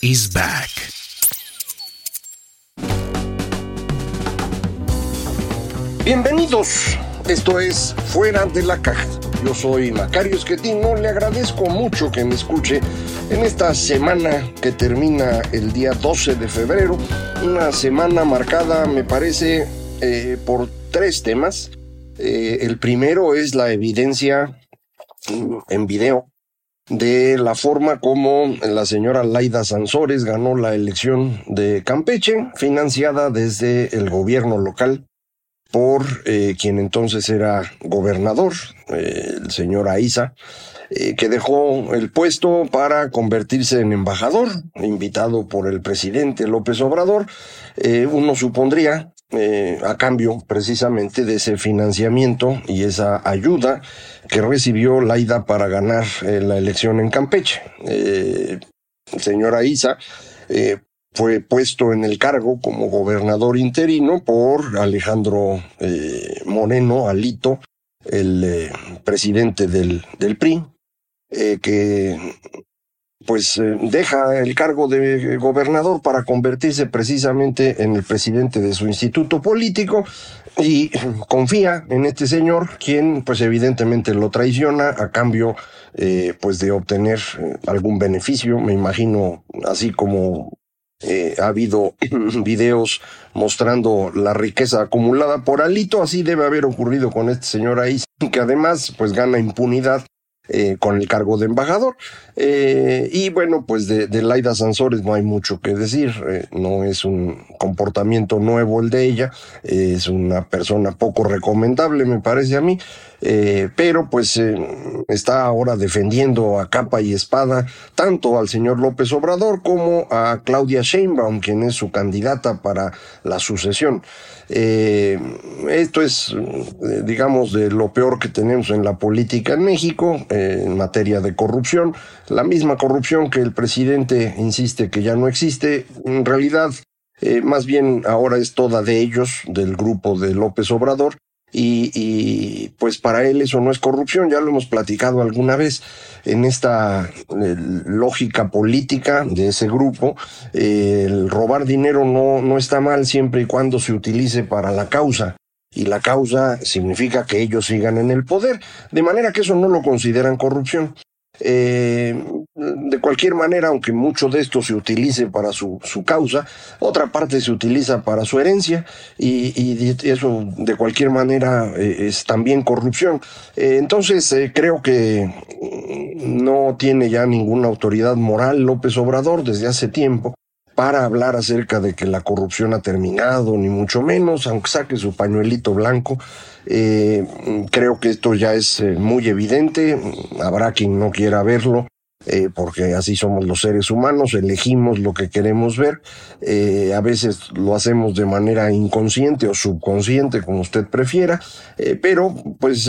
is back. Bienvenidos, esto es Fuera de la Caja. Yo soy Macario Esquetino, le agradezco mucho que me escuche en esta semana que termina el día 12 de febrero, una semana marcada me parece eh, por tres temas. Eh, el primero es la evidencia en video de la forma como la señora Laida Sansores ganó la elección de Campeche, financiada desde el gobierno local por eh, quien entonces era gobernador, eh, el señor Aiza, eh, que dejó el puesto para convertirse en embajador, invitado por el presidente López Obrador. uno supondría, a cambio precisamente de ese financiamiento y esa ayuda que recibió Laida para ganar la elección en Campeche. el señor Aiza fue puesto en el cargo como gobernador interino por Alejandro eh, Moreno Alito, el eh, presidente del, del PRI, eh, que pues deja el cargo de gobernador para convertirse precisamente en el presidente de su instituto político y confía en este señor, quien pues evidentemente lo traiciona a cambio pues de obtener algún beneficio, me imagino así como eh, ha habido videos mostrando la riqueza acumulada por Alito, así debe haber ocurrido con este señor ahí, que además pues gana impunidad eh, con el cargo de embajador. Eh, y bueno, pues de, Laida Sansores no hay mucho que decir, eh, no es un comportamiento nuevo el de ella, es una persona poco recomendable, me parece a mí. Eh, pero pues eh, está ahora defendiendo a capa y espada tanto al señor López Obrador como a Claudia Sheinbaum, quien es su candidata para la sucesión. Eh, esto es, digamos, de lo peor que tenemos en la política en México en materia de corrupción. La misma corrupción que el presidente insiste que ya no existe, en realidad más bien ahora es toda de ellos, del grupo de López Obrador, y, pues para él eso no es corrupción, ya lo hemos platicado alguna vez en esta eh, lógica política de ese grupo, eh, el robar dinero no, no está mal siempre y cuando se utilice para la causa. Y la causa significa que ellos sigan en el poder, de manera que eso no lo consideran corrupción. Eh, de cualquier manera, aunque mucho de esto se utilice para su, su causa, otra parte se utiliza para su herencia y, eso de cualquier manera eh, es también corrupción. Eh, entonces eh, creo que no tiene ya ninguna autoridad moral López Obrador desde hace tiempo para hablar acerca de que la corrupción ha terminado, ni mucho menos, aunque saque su pañuelito blanco. Eh, creo que esto ya es muy evidente, habrá quien no quiera verlo, eh, porque así somos los seres humanos, elegimos lo que queremos ver, eh, a veces lo hacemos de manera inconsciente o subconsciente, como usted prefiera, eh, pero pues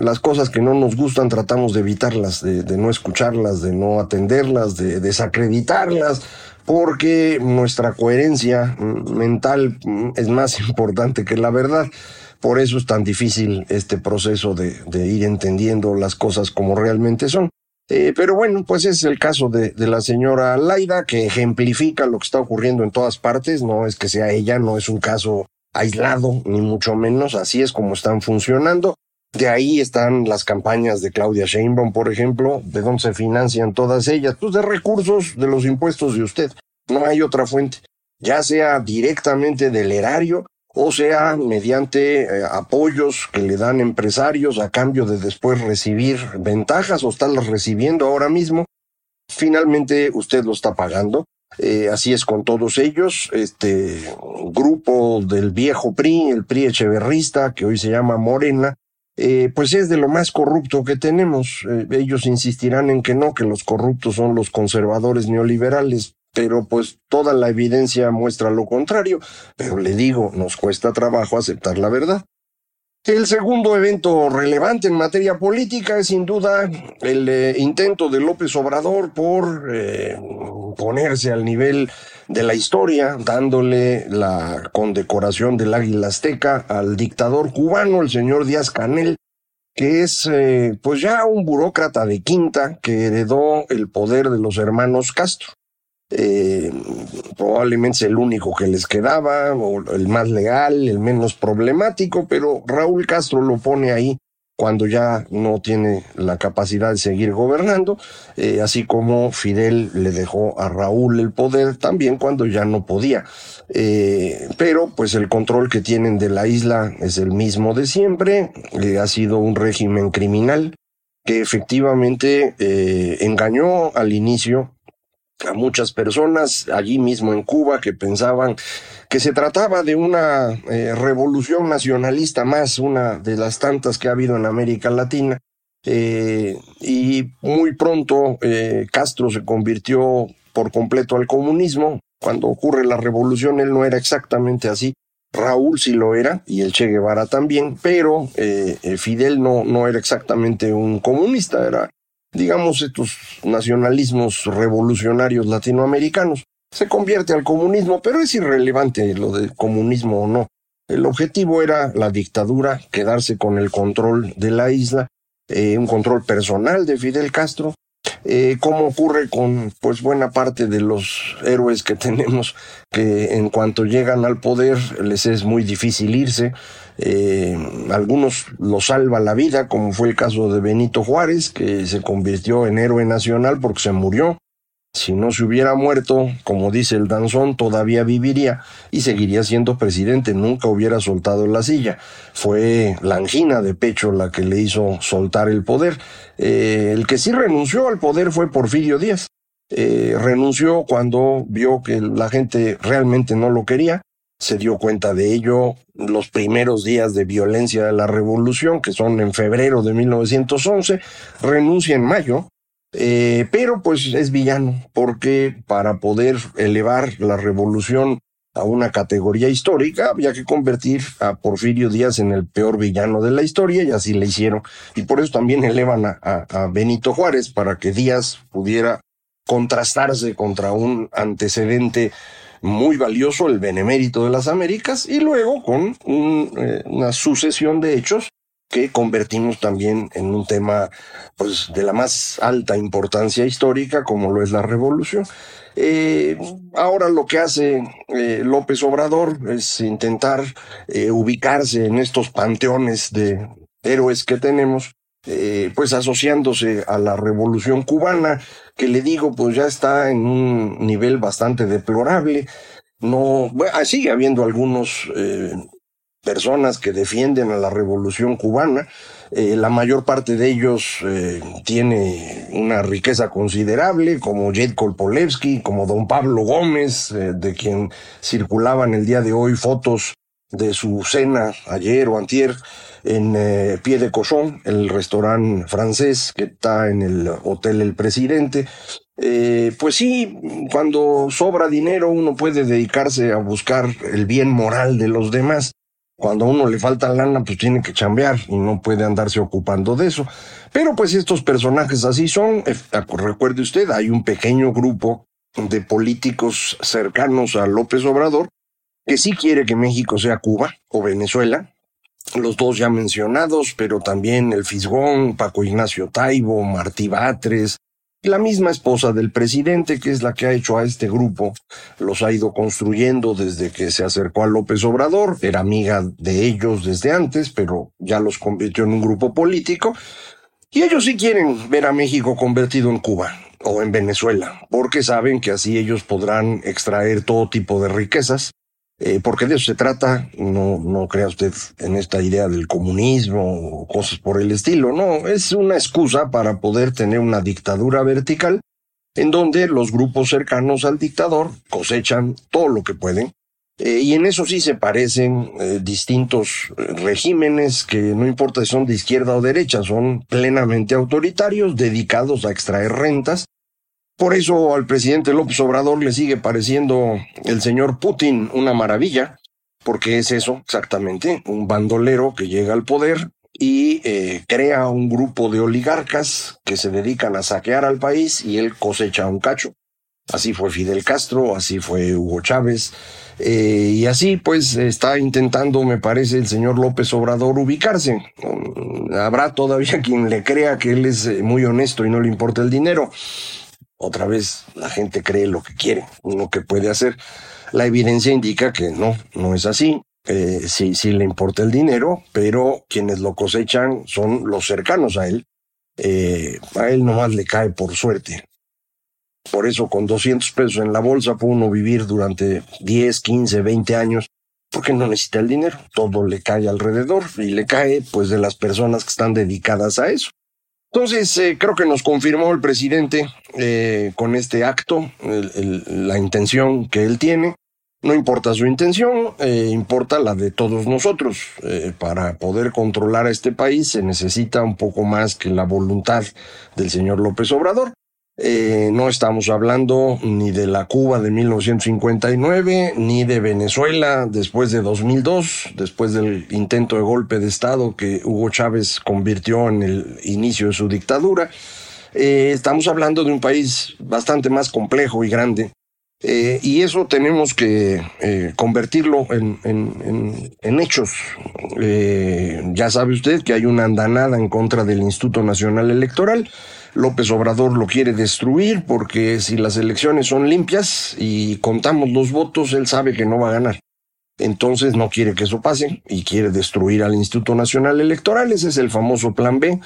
las cosas que no nos gustan tratamos de evitarlas, de, no escucharlas, de no atenderlas, de desacreditarlas, porque nuestra coherencia mental es más importante que la verdad. Por eso es tan difícil este proceso de ir entendiendo las cosas como realmente son. Eh, pero bueno, pues es el caso de, la señora Laida, que ejemplifica lo que está ocurriendo en todas partes. No es que sea ella, no es un caso aislado, ni mucho menos. Así es como están funcionando. De ahí están las campañas de Claudia Sheinbaum, por ejemplo, de dónde se financian todas ellas, pues de recursos de los impuestos de usted. No hay otra fuente, ya sea directamente del erario o sea mediante eh, apoyos que le dan empresarios a cambio de después recibir ventajas o estarlas recibiendo ahora mismo. Finalmente usted lo está pagando. Eh, así es con todos ellos. Este grupo del viejo PRI, el PRI echeverrista, que hoy se llama Morena, eh, pues es de lo más corrupto que tenemos. Ellos insistirán en que no, que los corruptos son los conservadores neoliberales. Pero pues toda la evidencia muestra lo contrario, pero le digo, nos cuesta trabajo aceptar la verdad. El segundo evento relevante en materia política es sin duda el eh, intento de López Obrador por eh, ponerse al nivel de la historia, dándole la condecoración del Águila Azteca al dictador cubano, el señor Díaz Canel, que es eh, pues ya un burócrata de quinta que heredó el poder de los hermanos Castro eh, probablemente es el único que les quedaba, o el más legal, el menos problemático, pero Raúl Castro lo pone ahí cuando ya no tiene la capacidad de seguir gobernando, eh, así como Fidel le dejó a Raúl el poder también cuando ya no podía. Eh, pero pues el control que tienen de la isla es el mismo de siempre, ha sido un régimen criminal que efectivamente engañó al inicio a muchas personas allí mismo en Cuba que pensaban que se trataba de una eh, revolución nacionalista más, una de las tantas que ha habido en América Latina. Eh, y muy pronto eh, Castro se convirtió por completo al comunismo. Cuando ocurre la revolución él no era exactamente así. Raúl sí lo era y el Che Guevara también, pero Fidel no, no era exactamente un comunista, era digamos, estos nacionalismos revolucionarios latinoamericanos. Se convierte al comunismo, pero es irrelevante lo del comunismo o no. El objetivo era la dictadura, quedarse con el control de la isla, eh, un control personal de Fidel Castro, eh, como ocurre con pues buena parte de los héroes que tenemos que en cuanto llegan al poder les es muy difícil irse. Eh, algunos lo salva la vida como fue el caso de Benito Juárez que se convirtió en héroe nacional porque se murió si no se hubiera muerto, como dice el danzón, todavía viviría y seguiría siendo presidente, nunca hubiera soltado la silla. Fue la angina de pecho la que le hizo soltar el poder. Eh, el que sí renunció al poder fue Porfirio Díaz. Eh, renunció cuando vio que la gente realmente no lo quería. Se dio cuenta de ello los primeros días de violencia de la revolución, que son en febrero de 1911. Renuncia en mayo eh, pero pues es villano, porque para poder elevar la revolución a una categoría histórica había que convertir a Porfirio Díaz en el peor villano de la historia y así le hicieron. Y por eso también elevan a, Benito Juárez para que Díaz pudiera contrastarse contra un antecedente muy valioso, el benemérito de las Américas, y luego con un, eh, una sucesión de hechos que convertimos también en un tema pues, de la más alta importancia histórica, como lo es la revolución. Eh, ahora lo que hace eh, López Obrador es intentar eh, ubicarse en estos panteones de héroes que tenemos, pues asociándose a la revolución cubana, que le digo, pues ya está en un nivel bastante deplorable. No, bueno, sigue habiendo algunos personas que defienden a la revolución cubana. Eh, la mayor parte de ellos eh, tiene una riqueza considerable, como Jed Kolpolevsky, como don Pablo Gómez, eh, de quien circulaban el día de hoy fotos de su cena ayer o antier en Pie de Cochon, el restaurante francés que está en el Hotel El Presidente. pues sí, cuando sobra dinero uno puede dedicarse a buscar el bien moral de los demás cuando a uno le falta lana, pues tiene que chambear y no puede andarse ocupando de eso. Pero pues estos personajes así son. Eh, recuerde usted, hay un pequeño grupo de políticos cercanos a López Obrador que sí quiere que México sea Cuba o Venezuela. Los dos ya mencionados, pero también el Fisgón, Paco Ignacio Taibo, Martí Batres, la misma esposa del presidente, que es la que ha hecho a este grupo, los ha ido construyendo desde que se acercó a López Obrador, era amiga de ellos desde antes, pero ya los convirtió en un grupo político, y ellos sí quieren ver a México convertido en Cuba o en Venezuela, porque saben que así ellos podrán extraer todo tipo de riquezas eh, porque de eso se trata, no, no crea usted en esta idea del comunismo o cosas por el estilo, no, es una excusa para poder tener una dictadura vertical en donde los grupos cercanos al dictador cosechan todo lo que pueden. Eh, y en eso sí se parecen eh, distintos regímenes que no importa si son de izquierda o derecha, son plenamente autoritarios, dedicados a extraer rentas Por eso al presidente López Obrador le sigue pareciendo el señor Putin una maravilla, porque es eso exactamente, un bandolero que llega al poder y eh, crea un grupo de oligarcas que se dedican a saquear al país y él cosecha un cacho. Así fue Fidel Castro, así fue Hugo Chávez, eh, y así pues está intentando, me parece, el señor López Obrador ubicarse. Habrá todavía quien le crea que él es eh, muy honesto y no le importa el dinero. Otra vez la gente cree lo que quiere, lo que puede hacer. La evidencia indica que no, no es así. Eh, sí, sí le importa el dinero, pero quienes lo cosechan son los cercanos a él. Eh, a él nomás le cae por suerte. Por eso con 200 pesos en la bolsa puede uno vivir durante 10, 15, 20 años, porque no necesita el dinero. Todo le cae alrededor y le cae pues de las personas que están dedicadas a eso. Entonces, eh, creo que nos confirmó el presidente eh, con este acto la intención que él tiene. No importa su intención, eh, importa la de todos nosotros. para poder controlar a este país se necesita un poco más que la voluntad del señor López Obrador. Eh, no estamos hablando ni de la Cuba de 1959, ni de Venezuela después de 2002, después del intento de golpe de Estado que Hugo Chávez convirtió en el inicio de su dictadura. Eh, estamos hablando de un país bastante más complejo y grande. Eh, y eso tenemos que convertirlo en, en hechos. ya sabe usted que hay una andanada en contra del Instituto Nacional Electoral. López Obrador lo quiere destruir porque si las elecciones son limpias y contamos los votos, él sabe que no va a ganar. Entonces no quiere que eso pase y quiere destruir al Instituto Nacional Electoral. Ese es el famoso Plan B.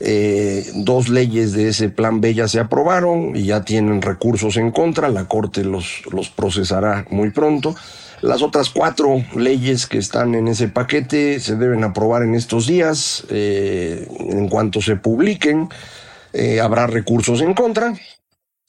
Eh, dos leyes de ese Plan B ya se aprobaron y ya tienen recursos en contra. La Corte los, los procesará muy pronto. Las otras cuatro leyes que están en ese paquete se deben aprobar en estos días, eh, en cuanto se publiquen. Eh, habrá recursos en contra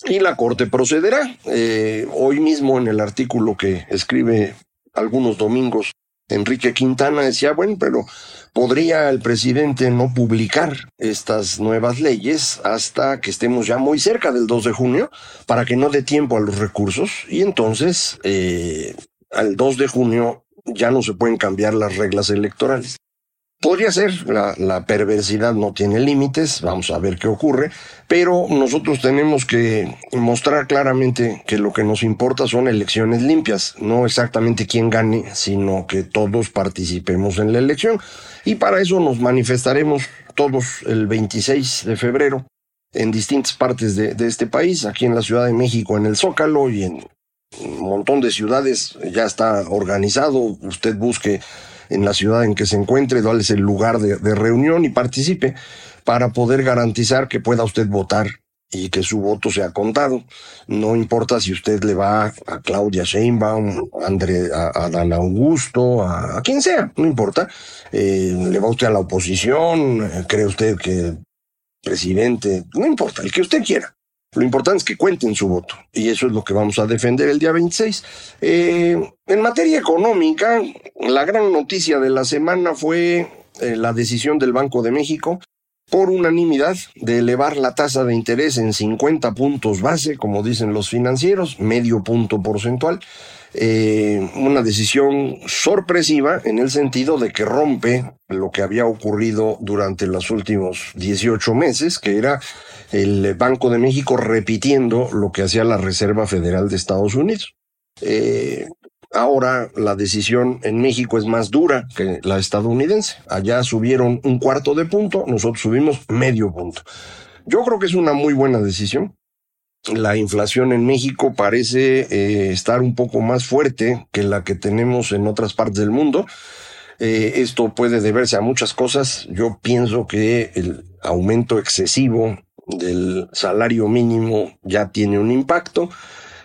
y la Corte procederá. Eh, hoy mismo en el artículo que escribe algunos domingos, Enrique Quintana decía, bueno, pero podría el presidente no publicar estas nuevas leyes hasta que estemos ya muy cerca del 2 de junio para que no dé tiempo a los recursos y entonces eh, al 2 de junio ya no se pueden cambiar las reglas electorales. Podría ser, la, perversidad no tiene límites, vamos a ver qué ocurre, pero nosotros tenemos que mostrar claramente que lo que nos importa son elecciones limpias, no exactamente quién gane, sino que todos participemos en la elección. Y para eso nos manifestaremos todos el 26 de febrero en distintas partes de, de este país, aquí en la Ciudad de México, en el Zócalo y en un montón de ciudades ya está organizado. Usted busque en la ciudad en que se encuentre, cuál es el lugar de, reunión y participe para poder garantizar que pueda usted votar y que su voto sea contado. No importa si usted le va a Claudia Sheinbaum, a, André, Dan Augusto, a, quien sea, no importa. Eh, le va usted a la oposición, eh, cree usted que presidente, no importa, el que usted quiera. Lo importante es que cuenten su voto y eso es lo que vamos a defender el día 26. Eh, en materia económica, la gran noticia de la semana fue eh, la decisión del Banco de México por unanimidad de elevar la tasa de interés en 50 puntos base, como dicen los financieros, medio punto porcentual. Eh, una decisión sorpresiva en el sentido de que rompe lo que había ocurrido durante los últimos 18 meses, que era el Banco de México repitiendo lo que hacía la Reserva Federal de Estados Unidos. Eh, ahora la decisión en México es más dura que la estadounidense. Allá subieron un cuarto de punto, nosotros subimos medio punto. Yo creo que es una muy buena decisión. La inflación en México parece eh, estar un poco más fuerte que la que tenemos en otras partes del mundo. Eh, esto puede deberse a muchas cosas. Yo pienso que el aumento excesivo del salario mínimo ya tiene un impacto.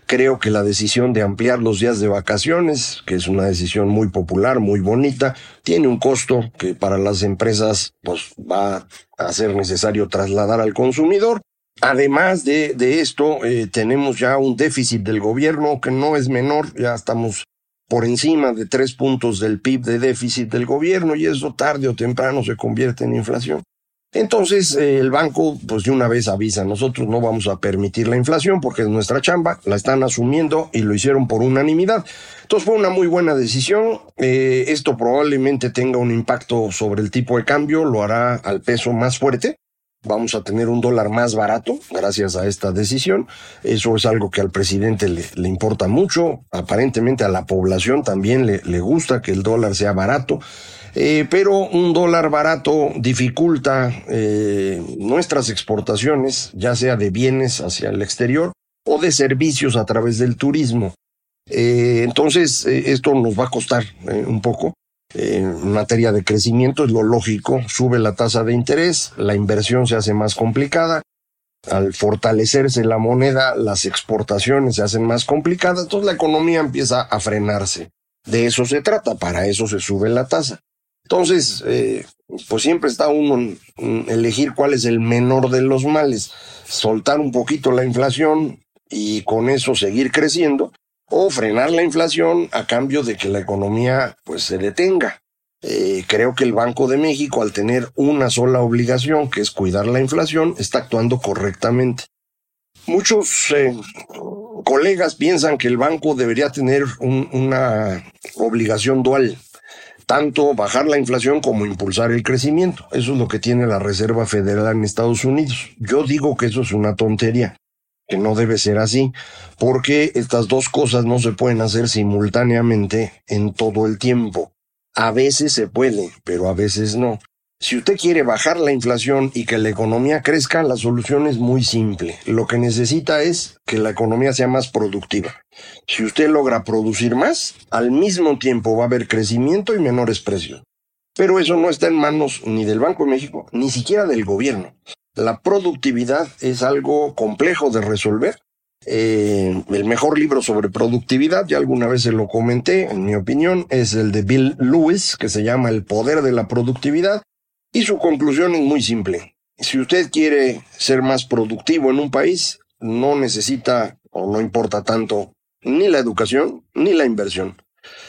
Creo que la decisión de ampliar los días de vacaciones, que es una decisión muy popular, muy bonita, tiene un costo que para las empresas pues, va a ser necesario trasladar al consumidor. Además de, de esto, eh, tenemos ya un déficit del gobierno que no es menor, ya estamos por encima de tres puntos del PIB de déficit del gobierno y eso tarde o temprano se convierte en inflación. Entonces eh, el banco, pues de una vez avisa, nosotros no vamos a permitir la inflación porque es nuestra chamba, la están asumiendo y lo hicieron por unanimidad. Entonces fue una muy buena decisión. Eh, esto probablemente tenga un impacto sobre el tipo de cambio, lo hará al peso más fuerte. Vamos a tener un dólar más barato gracias a esta decisión. Eso es algo que al presidente le, importa mucho. Aparentemente a la población también le, le gusta que el dólar sea barato. Eh, pero un dólar barato dificulta eh, nuestras exportaciones, ya sea de bienes hacia el exterior o de servicios a través del turismo. Eh, entonces, esto nos va a costar un poco. En materia de crecimiento es lo lógico, sube la tasa de interés, la inversión se hace más complicada, al fortalecerse la moneda, las exportaciones se hacen más complicadas, entonces la economía empieza a frenarse. De eso se trata, para eso se sube la tasa. Entonces, eh, pues siempre está uno en elegir cuál es el menor de los males, soltar un poquito la inflación y con eso seguir creciendo, o frenar la inflación a cambio de que la economía pues se detenga. Eh, creo que el Banco de México, al tener una sola obligación, que es cuidar la inflación, está actuando correctamente. Muchos eh, colegas piensan que el banco debería tener una obligación dual tanto bajar la inflación como impulsar el crecimiento. Eso es lo que tiene la Reserva Federal en Estados Unidos. Yo digo que eso es una tontería, que no debe ser así, porque estas dos cosas no se pueden hacer simultáneamente en todo el tiempo. A veces se puede, pero a veces no. Si usted quiere bajar la inflación y que la economía crezca, la solución es muy simple. Lo que necesita es que la economía sea más productiva. Si usted logra producir más, al mismo tiempo va a haber crecimiento y menores precios. Pero eso no está en manos ni del Banco de México, ni siquiera del gobierno. La productividad es algo complejo de resolver. Eh, el mejor libro sobre productividad, ya alguna vez se lo comenté, en mi opinión, es el de Bill Lewis, que se llama El poder de la productividad y su conclusión es muy simple. Si usted quiere ser más productivo en un país, no necesita o no importa tanto ni la educación ni la inversión.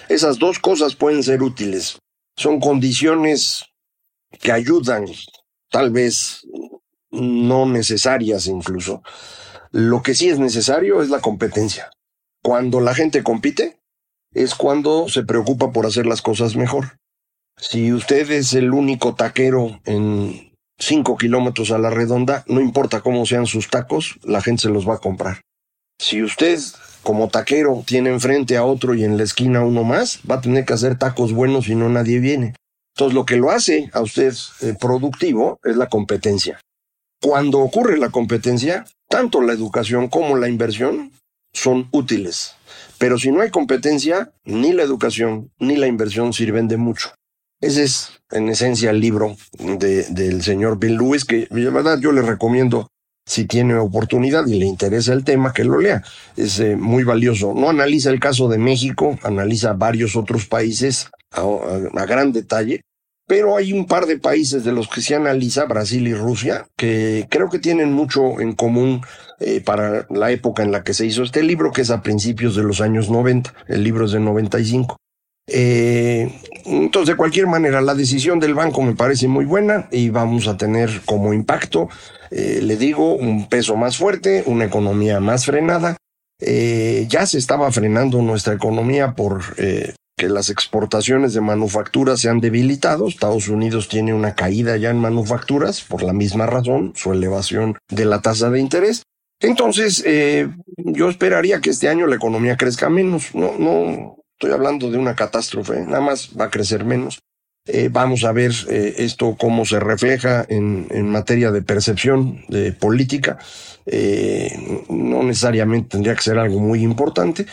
Esas dos cosas pueden ser útiles. Son condiciones que ayudan, tal vez no necesarias incluso. Lo que sí es necesario es la competencia. Cuando la gente compite, es cuando se preocupa por hacer las cosas mejor. Si usted es el único taquero en cinco kilómetros a la redonda, no importa cómo sean sus tacos, la gente se los va a comprar. Si usted como taquero tiene enfrente a otro y en la esquina uno más, va a tener que hacer tacos buenos si no nadie viene. Entonces lo que lo hace a usted eh, productivo es la competencia. Cuando ocurre la competencia, tanto la educación como la inversión son útiles. Pero si no hay competencia, ni la educación ni la inversión sirven de mucho. Ese es, en esencia, el libro de, del señor Bill Lewis, que de verdad yo le recomiendo, si tiene oportunidad y le interesa el tema, que lo lea. Es eh, muy valioso. No analiza el caso de México, analiza varios otros países a, gran detalle, pero hay un par de países de los que se analiza, Brasil y Rusia, que creo que tienen mucho en común eh, para la época en la que se hizo este libro, que es a principios de los años 90. El libro es de 95. Eh, entonces, de cualquier manera, la decisión del banco me parece muy buena y vamos a tener como impacto, eh, le digo, un peso más fuerte, una economía más frenada. Eh, ya se estaba frenando nuestra economía por que las exportaciones de manufacturas se han debilitado. Estados Unidos tiene una caída ya en manufacturas por la misma razón, su elevación de la tasa de interés. Entonces, yo esperaría que este año la economía crezca menos. No, no, Estoy hablando de una catástrofe, nada más va a crecer menos. Eh, vamos a ver eh, esto cómo se refleja en, materia de percepción de política. Eh, no necesariamente tendría que ser algo muy importante.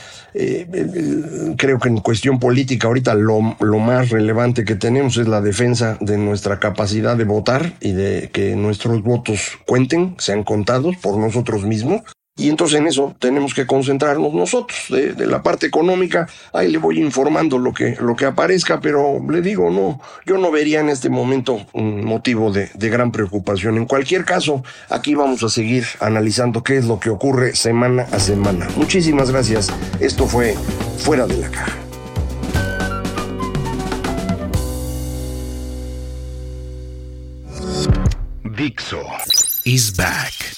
creo que en cuestión política ahorita lo, lo, más relevante que tenemos es la defensa de nuestra capacidad de votar y de que nuestros votos cuenten, sean contados por nosotros mismos. Y entonces en eso tenemos que concentrarnos nosotros. De, la parte económica, ahí le voy informando lo que, lo que aparezca, pero le digo, no, yo no vería en este momento un motivo de, de gran preocupación. En cualquier caso, aquí vamos a seguir analizando qué es lo que ocurre semana a semana. Muchísimas gracias. Esto fue Fuera de la Caja. Dixo is back.